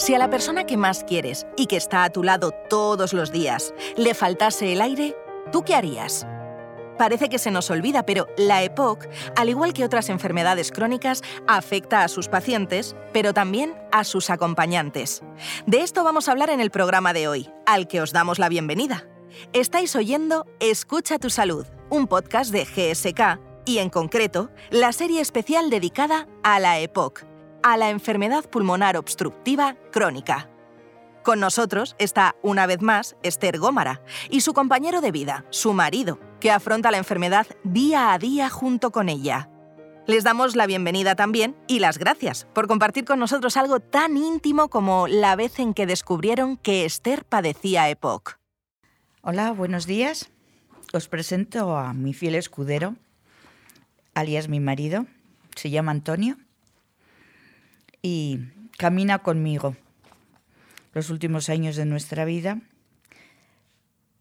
Si a la persona que más quieres y que está a tu lado todos los días le faltase el aire, ¿tú qué harías? Parece que se nos olvida, pero la EPOC, al igual que otras enfermedades crónicas, afecta a sus pacientes, pero también a sus acompañantes. De esto vamos a hablar en el programa de hoy, al que os damos la bienvenida. Estáis oyendo Escucha tu salud, un podcast de GSK y en concreto la serie especial dedicada a la EPOC, a la enfermedad pulmonar obstructiva crónica. Con nosotros está, una vez más, Esther Gómara y su compañero de vida, su marido, que afronta la enfermedad día a día junto con ella. Les damos la bienvenida también y las gracias por compartir con nosotros algo tan íntimo como la vez en que descubrieron que Esther padecía EPOC. Hola, buenos días. Os presento a mi fiel escudero, alias mi marido, se llama Antonio, y camina conmigo los últimos años de nuestra vida.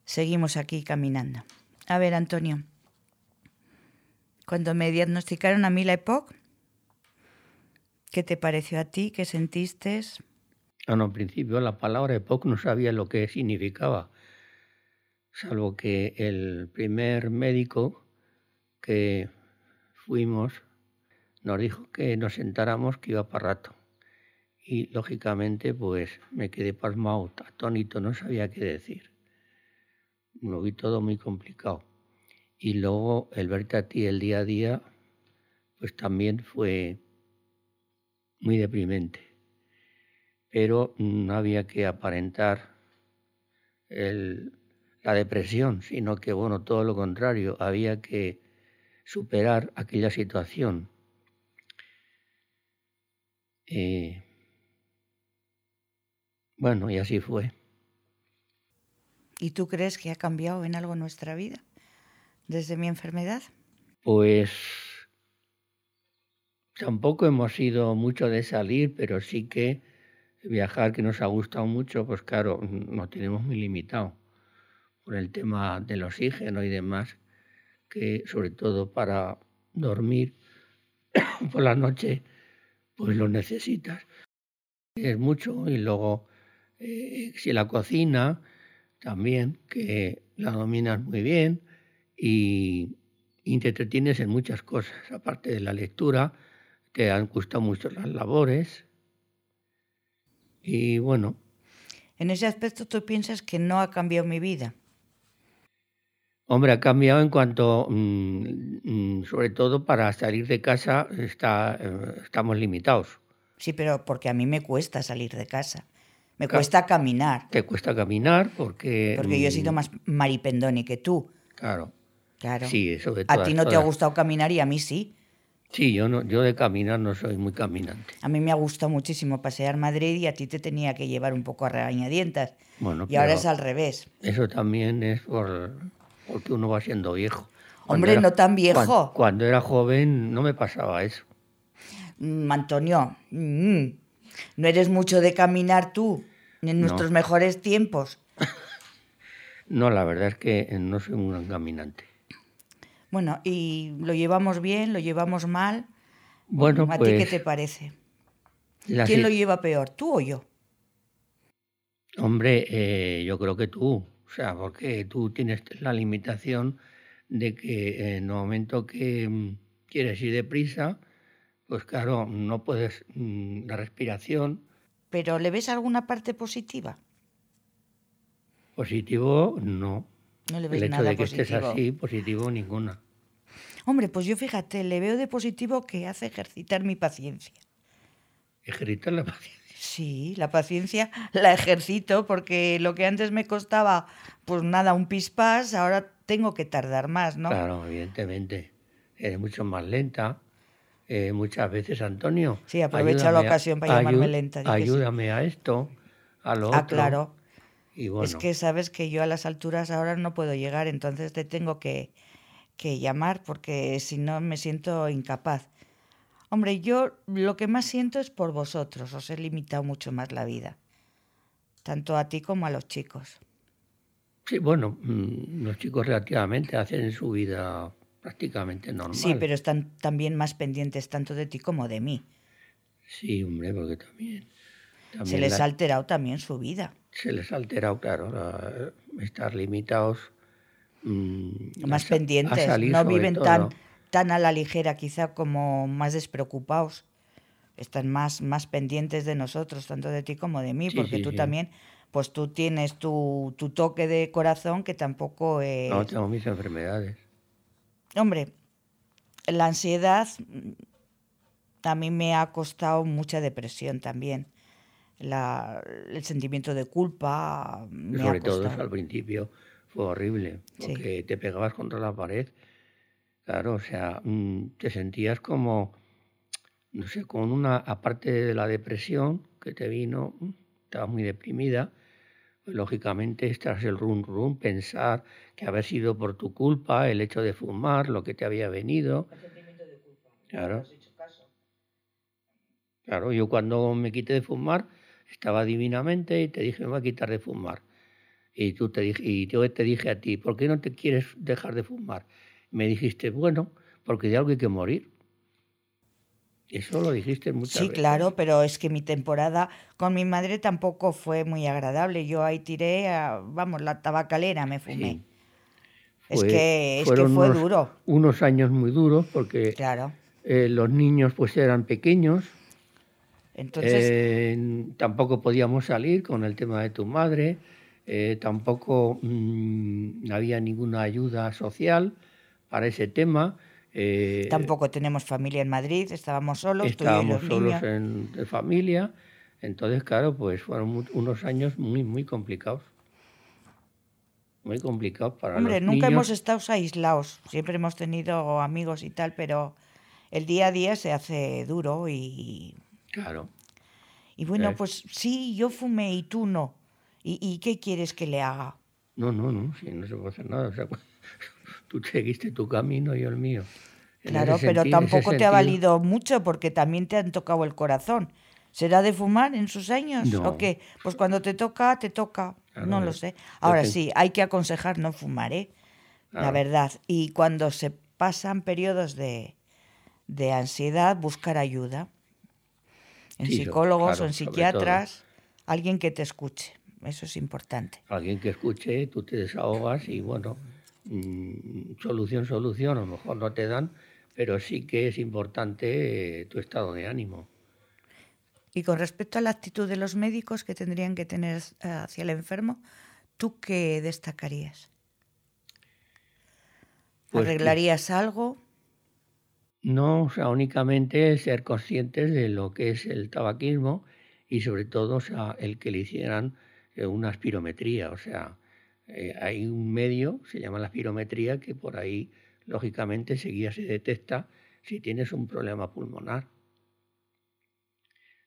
Seguimos aquí caminando. A ver, Antonio, cuando me diagnosticaron a mí la EPOC, ¿qué te pareció a ti? ¿Qué sentiste? Bueno, al principio la palabra EPOC no sabía lo que significaba, salvo que el primer médico que fuimos, nos dijo que nos sentáramos, que iba para rato. Y lógicamente, pues me quedé pasmado, atónito, no sabía qué decir. Lo vi todo muy complicado. Y luego el verte a ti el día a día, pues también fue muy deprimente. Pero no había que aparentar la depresión, sino que, bueno, todo lo contrario, había que superar aquella situación. Eh, bueno, y así fue. ¿Y tú crees que ha cambiado en algo nuestra vida desde mi enfermedad? Pues tampoco hemos sido mucho de salir, pero sí que viajar, que nos ha gustado mucho, pues claro, nos tenemos muy limitado por el tema del oxígeno y demás que sobre todo para dormir por la noche, pues lo necesitas. Es mucho y luego eh, si la cocina también, que la dominas muy bien y, y, te entretienes en muchas cosas, aparte de la lectura, te han gustado mucho las labores y bueno. En ese aspecto tú piensas que no ha cambiado mi vida. Hombre, ha cambiado en cuanto, mm, mm, sobre todo para salir de casa está, eh, estamos limitados. Sí, pero porque a mí me cuesta salir de casa. Me cuesta caminar. Te cuesta caminar porque... Porque yo he sido mm, más maripendoni que tú. Claro. Claro. Sí, eso de A ti no te ha gustado caminar y a mí sí. Sí, yo, no, yo de caminar no soy muy caminante. A mí me ha gustado muchísimo pasear Madrid y a ti te tenía que llevar un poco a regañadientas. Bueno, y ahora es al revés. Eso también es por porque uno va siendo viejo. Hombre, no tan viejo. Cuando, era joven no me pasaba eso. Mm, Antonio, mm, no eres mucho de caminar tú, en nuestros mejores tiempos. no, la verdad es que no soy un gran caminante. Bueno, ¿y lo llevamos bien, lo llevamos mal? Bueno, ¿A ti qué pues te parece? ¿Quién lo lleva peor, tú o yo? Hombre, eh, yo creo que tú. O sea, porque tú tienes la limitación de que en el momento que mm, quieres ir deprisa, pues claro, no puedes mm, la respiración. ¿Pero le ves alguna parte positiva? Positivo, no. No le ves El hecho de que positivo. estés así, positivo ninguna. Hombre, pues yo fíjate, le veo de positivo que hace ejercitar mi paciencia. Ejercitar la paciencia. Sí, la paciencia la ejercito porque lo que antes me costaba, pues nada, un pispás, ahora tengo que tardar más, ¿no? Claro, evidentemente. Eres mucho más lenta. Eh, muchas veces, Antonio. Sí, aprovecha la ocasión para llamarme lenta. Ayúdame a esto, a lo ah, otro. claro. Y bueno. Es que sabes que yo a las alturas ahora no puedo llegar, entonces te tengo que, que llamar porque si no me siento incapaz. Hombre, yo lo que más siento es por vosotros, os he limitado mucho más la vida, tanto a ti como a los chicos. Sí, bueno, mm, los chicos relativamente hacen su vida prácticamente normal. Sí, pero están también más pendientes tanto de ti como de mí. Sí, hombre, porque también. se les ha alterado también su vida. Se les ha alterado, claro, estar limitados. Mm, más pendientes, no viven tan, tan a la ligera quizá como más despreocupados. Están más, más pendientes de nosotros, tanto de ti como de mí, porque tú también pues tú tienes tu, tu, toque de corazón que tampoco es... No, tengo mis enfermedades. Hombre, la ansiedad a mí me ha costado mucha depresión también. La, el sentimiento de culpa. Me Sobre todo al principio fue horrible, porque te pegabas contra la pared. Claro, o sea, mm, te sentías como, no sé, con una, aparte de la depresión que te vino, mm, estabas muy deprimida, lógicamente estás el rum rum, pensar que había sido por tu culpa el hecho de fumar, lo que te había venido. El sentimiento de culpa. Claro. Claro, yo cuando me quité de fumar estaba divinamente y te dije, me voy a quitar de fumar. Y, tú te dije, y yo te dije a ti, ¿por qué no te quieres dejar de fumar? Me dijiste, bueno, porque de algo hay que morir. Eso lo dijiste muchas sí, veces. Sí, claro, pero es que mi temporada con mi madre tampoco fue muy agradable. Yo ahí tiré, vamos, la tabacalera me fumé. es, que, es que fue duro. Unos años muy duros porque claro. Eh, los niños pues eran pequeños eh, tampoco podíamos salir con el tema de tu madre, eh, tampoco mm, había ninguna ayuda social para ese tema. Eh, tampoco tenemos familia en Madrid, estábamos solos. Estábamos tú y solos en de familia, entonces claro, pues fueron unos años muy, muy complicados. Muy complicados para Hombre, los nunca hemos estado aislados, siempre hemos tenido amigos y tal, pero el día a día se hace duro y Claro. Y bueno, pues sí, yo fumé y tú no. ¿Y, qué quieres que le haga? No, no, no, sí, no se puede hacer nada. O sea, tú seguiste tu camino y el mío. claro, pero tampoco te ha valido mucho porque también te han tocado el corazón. ¿Será de fumar en sus años? ¿O qué? Pues cuando te toca, te toca. no lo sé. Ahora sí, hay que aconsejar no fumar, ¿eh? La verdad. Y cuando se pasan periodos de, de ansiedad, buscar ayuda en psicólogos o en psiquiatras, alguien que te escuche. Eso es importante. Alguien que escuche, tú te desahogas y bueno, mm, solución, solución, a lo mejor no te dan, pero sí que es importante eh, tu estado de ánimo. Y con respecto a la actitud de los médicos que tendrían que tener eh, hacia el enfermo, ¿tú qué destacarías? Pues ¿Arreglarías algo? No, o sea, únicamente ser conscientes de lo que es el tabaquismo y sobre todo o sea, el que le hicieran eh, una espirometría. O sea, eh, hay un medio, se llama la espirometría, que por ahí, lógicamente, seguía se detecta si tienes un problema pulmonar.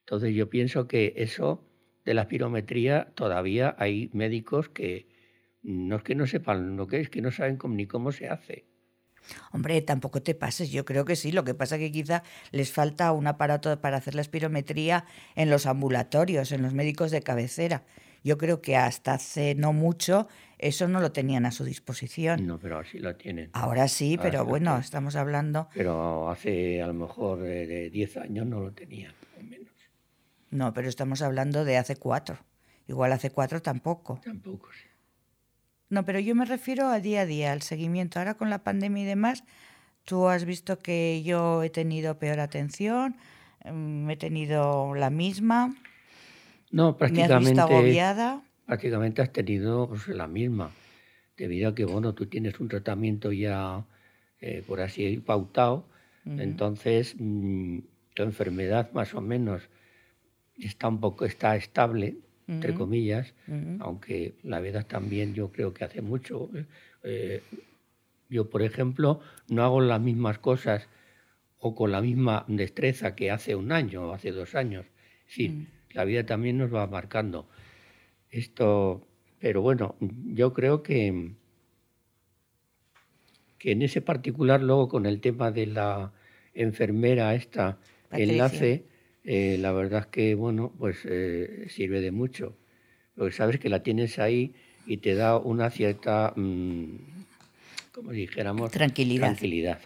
Entonces yo pienso que eso de la espirometría todavía hay médicos que no es que no sepan lo que es, que no saben ni cómo se hace. Hombre, tampoco te pases, yo creo que sí. Lo que pasa es que quizá les falta un aparato para hacer la espirometría en los ambulatorios, en los médicos de cabecera. Yo creo que hasta hace no mucho eso no lo tenían a su disposición. No, pero ahora sí lo tienen. Ahora sí, pero bueno, estamos hablando... Pero hace a lo mejor de 10 años no lo tenían, al menos. No, pero estamos hablando de hace cuatro. Igual hace cuatro tampoco. Tampoco, sí. No, pero yo me refiero a día a día, al seguimiento. Ahora con la pandemia y demás, tú has visto que yo he tenido peor atención, mm, he tenido la misma. No, prácticamente. ¿Me has visto agobiada? Prácticamente has tenido pues, la misma, debido a que, bueno, tú tienes un tratamiento ya, eh, por así pautado, entonces mm, tu enfermedad más o menos está un poco está estable entre comillas, aunque la verdad también yo creo que hace mucho. ¿eh? Eh, yo, por ejemplo, no hago las mismas cosas o con la misma destreza que hace un año o hace dos años. Sí, mm. La vida también nos va marcando. Esto, pero bueno, yo creo que, que en ese particular, luego con el tema de la enfermera esta, enlace, eh, la verdad es que, bueno, pues eh, sirve de mucho. Porque sabes que la tienes ahí y te da una cierta, mm, como dijéramos, tranquilidad. tranquilidad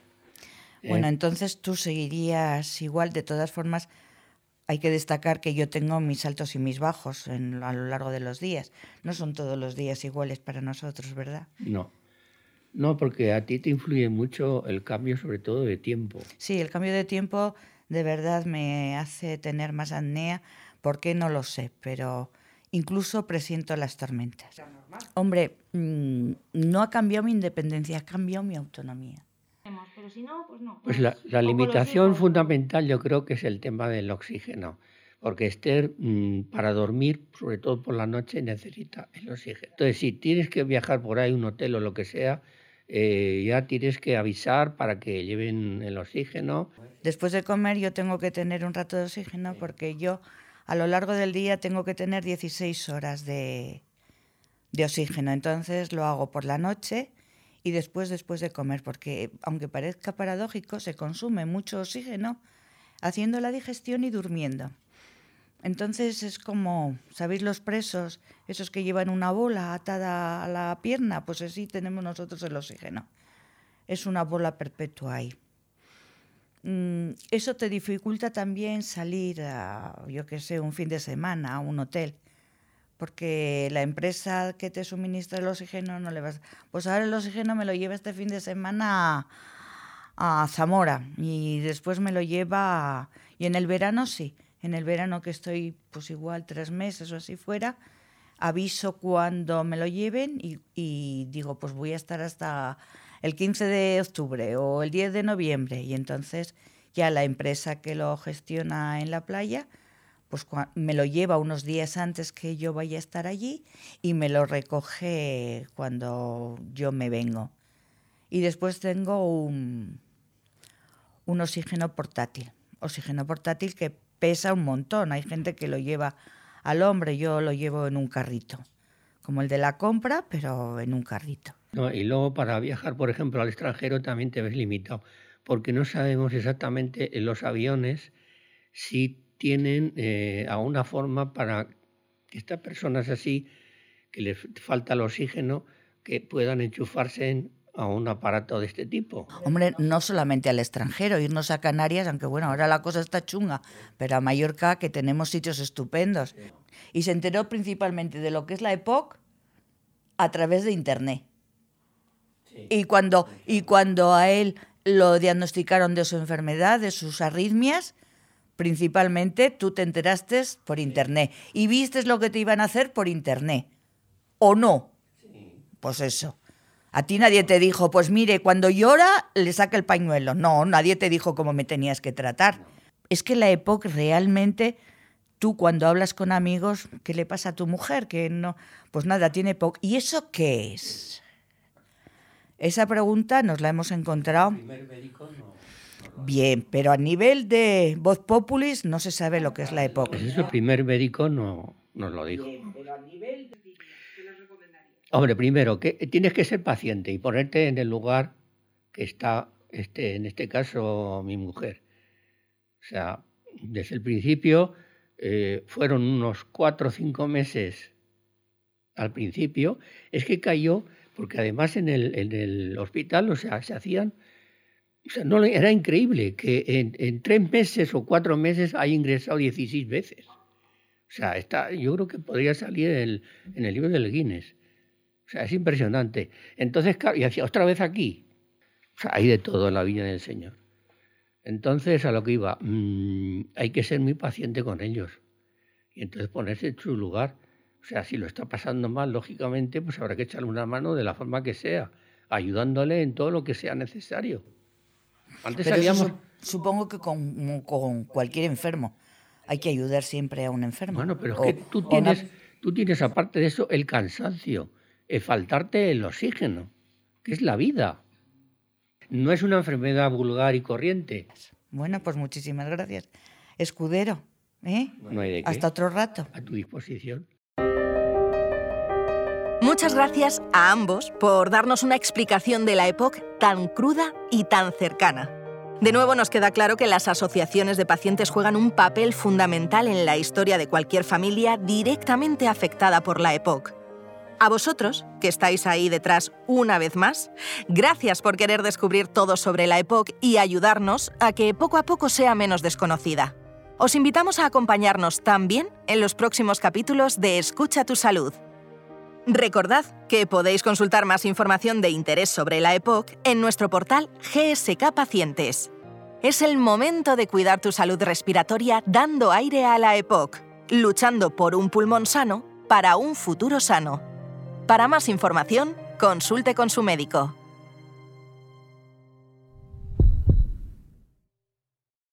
¿eh? Bueno, entonces tú seguirías igual, de todas formas, hay que destacar que yo tengo mis altos y mis bajos a lo largo de los días. No son todos los días iguales para nosotros, ¿verdad? No. No, porque a ti te influye mucho el cambio, sobre todo de tiempo. Sí, el cambio de tiempo de verdad me hace tener más apnea. ¿Por qué? No lo sé, pero incluso presiento las tormentas. Hombre, mm, no ha cambiado mi independencia, ha cambiado mi autonomía. Pues la, limitación fundamental yo creo que es el tema del oxígeno, porque Esther mm, para dormir, sobre todo por la noche, necesita el oxígeno. Entonces, si tienes que viajar por ahí, un hotel o lo que sea, eh, ya tienes que avisar para que lleven el oxígeno. Después de comer yo tengo que tener un rato de oxígeno porque yo a lo largo del día tengo que tener 16 horas de, de oxígeno. Entonces lo hago por la noche y después después de comer, porque aunque parezca paradójico, se consume mucho oxígeno haciendo la digestión y durmiendo. Entonces es como, ¿sabéis los presos, esos que llevan una bola atada a la pierna? Pues así tenemos nosotros el oxígeno. Es una bola perpetua ahí. Mm, eso te dificulta también salir a, yo qué sé, un fin de semana a un hotel porque la empresa que te suministra el oxígeno no le vas. Pues ahora el oxígeno me lo lleva este fin de semana a, Zamora y después me lo lleva. Y en el verano sí, en el verano que estoy pues igual tres meses o así fuera, aviso cuando me lo lleven y, y digo pues voy a estar hasta el 15 de octubre o el 10 de noviembre y entonces ya la empresa que lo gestiona en la playa pues me lo lleva unos días antes que yo vaya a estar allí y me lo recoge cuando yo me vengo. Y después tengo un, un oxígeno portátil, oxígeno portátil que pesa un montón. Hay gente que lo lleva al hombre, yo lo llevo en un carrito, como el de la compra, pero en un carrito. y luego para viajar, por ejemplo, al extranjero también te ves limitado, porque no sabemos exactamente en los aviones si tienen eh, a una forma para que estas personas así, que les falta el oxígeno, que puedan enchufarse a un aparato de este tipo. Hombre, no solamente al extranjero, irnos a Canarias, aunque bueno, ahora la cosa está chunga, pero a Mallorca que tenemos sitios estupendos. Y se enteró principalmente de lo que es la EPOC a través de Internet. Y, cuando, y cuando a él lo diagnosticaron de su enfermedad, de sus arritmias, principalmente tú te enteraste por internet y viste lo que te iban a hacer por internet. ¿O no? Pues eso. A ti nadie te dijo, pues mire, cuando llora le saca el pañuelo. No, nadie te dijo cómo me tenías que tratar. Es que la época realmente, tú cuando hablas con amigos, ¿qué le pasa a tu mujer? Que no, pues nada, tiene EPOC. ¿Y eso qué es? Esa pregunta nos la hemos encontrado. Bien, pero a nivel de voz populis no se sabe lo que es la época. Pues eso el primer médico no nos lo dijo. Hombre, primero, que tienes que ser paciente y ponerte en el lugar que está, este, en este caso, mi mujer. O sea, desde el principio eh, fueron unos cuatro o cinco meses al principio, es que cayó, porque además en el, en el hospital, o sea, se hacían o sea, era increíble que en, tres meses o cuatro meses haya ingresado 16 veces. O sea, está, yo creo que podría salir en el, libro del Guinness. O sea, es impresionante. Entonces, y hacía otra vez aquí. O sea, hay de todo en la vida del Señor. Entonces, a lo que iba, mm, hay que ser muy paciente con ellos. Y entonces ponerse en su lugar. O sea, si lo está pasando mal, lógicamente, pues habrá que echarle una mano de la forma que sea, ayudándole en todo lo que sea necesario. Antes supongo que con, cualquier enfermo hay que ayudar siempre a un enfermo. Bueno, pero es que tú tienes, tú tienes aparte de eso el cansancio, el faltarte el oxígeno, que es la vida. No es una enfermedad vulgar y corriente. Bueno, pues muchísimas gracias. Escudero, ¿eh? No hay de qué. Hasta otro rato. A tu disposición. Muchas gracias a ambos por darnos una explicación de la época tan cruda y tan cercana. De nuevo nos queda claro que las asociaciones de pacientes juegan un papel fundamental en la historia de cualquier familia directamente afectada por la EPOC. A vosotros, que estáis ahí detrás una vez más, gracias por querer descubrir todo sobre la EPOC y ayudarnos a que poco a poco sea menos desconocida. Os invitamos a acompañarnos también en los próximos capítulos de Escucha tu Salud. Recordad que podéis consultar más información de interés sobre la EPOC en nuestro portal GSK Pacientes. Es el momento de cuidar tu salud respiratoria dando aire a la EPOC, luchando por un pulmón sano para un futuro sano. Para más información, consulte con su médico.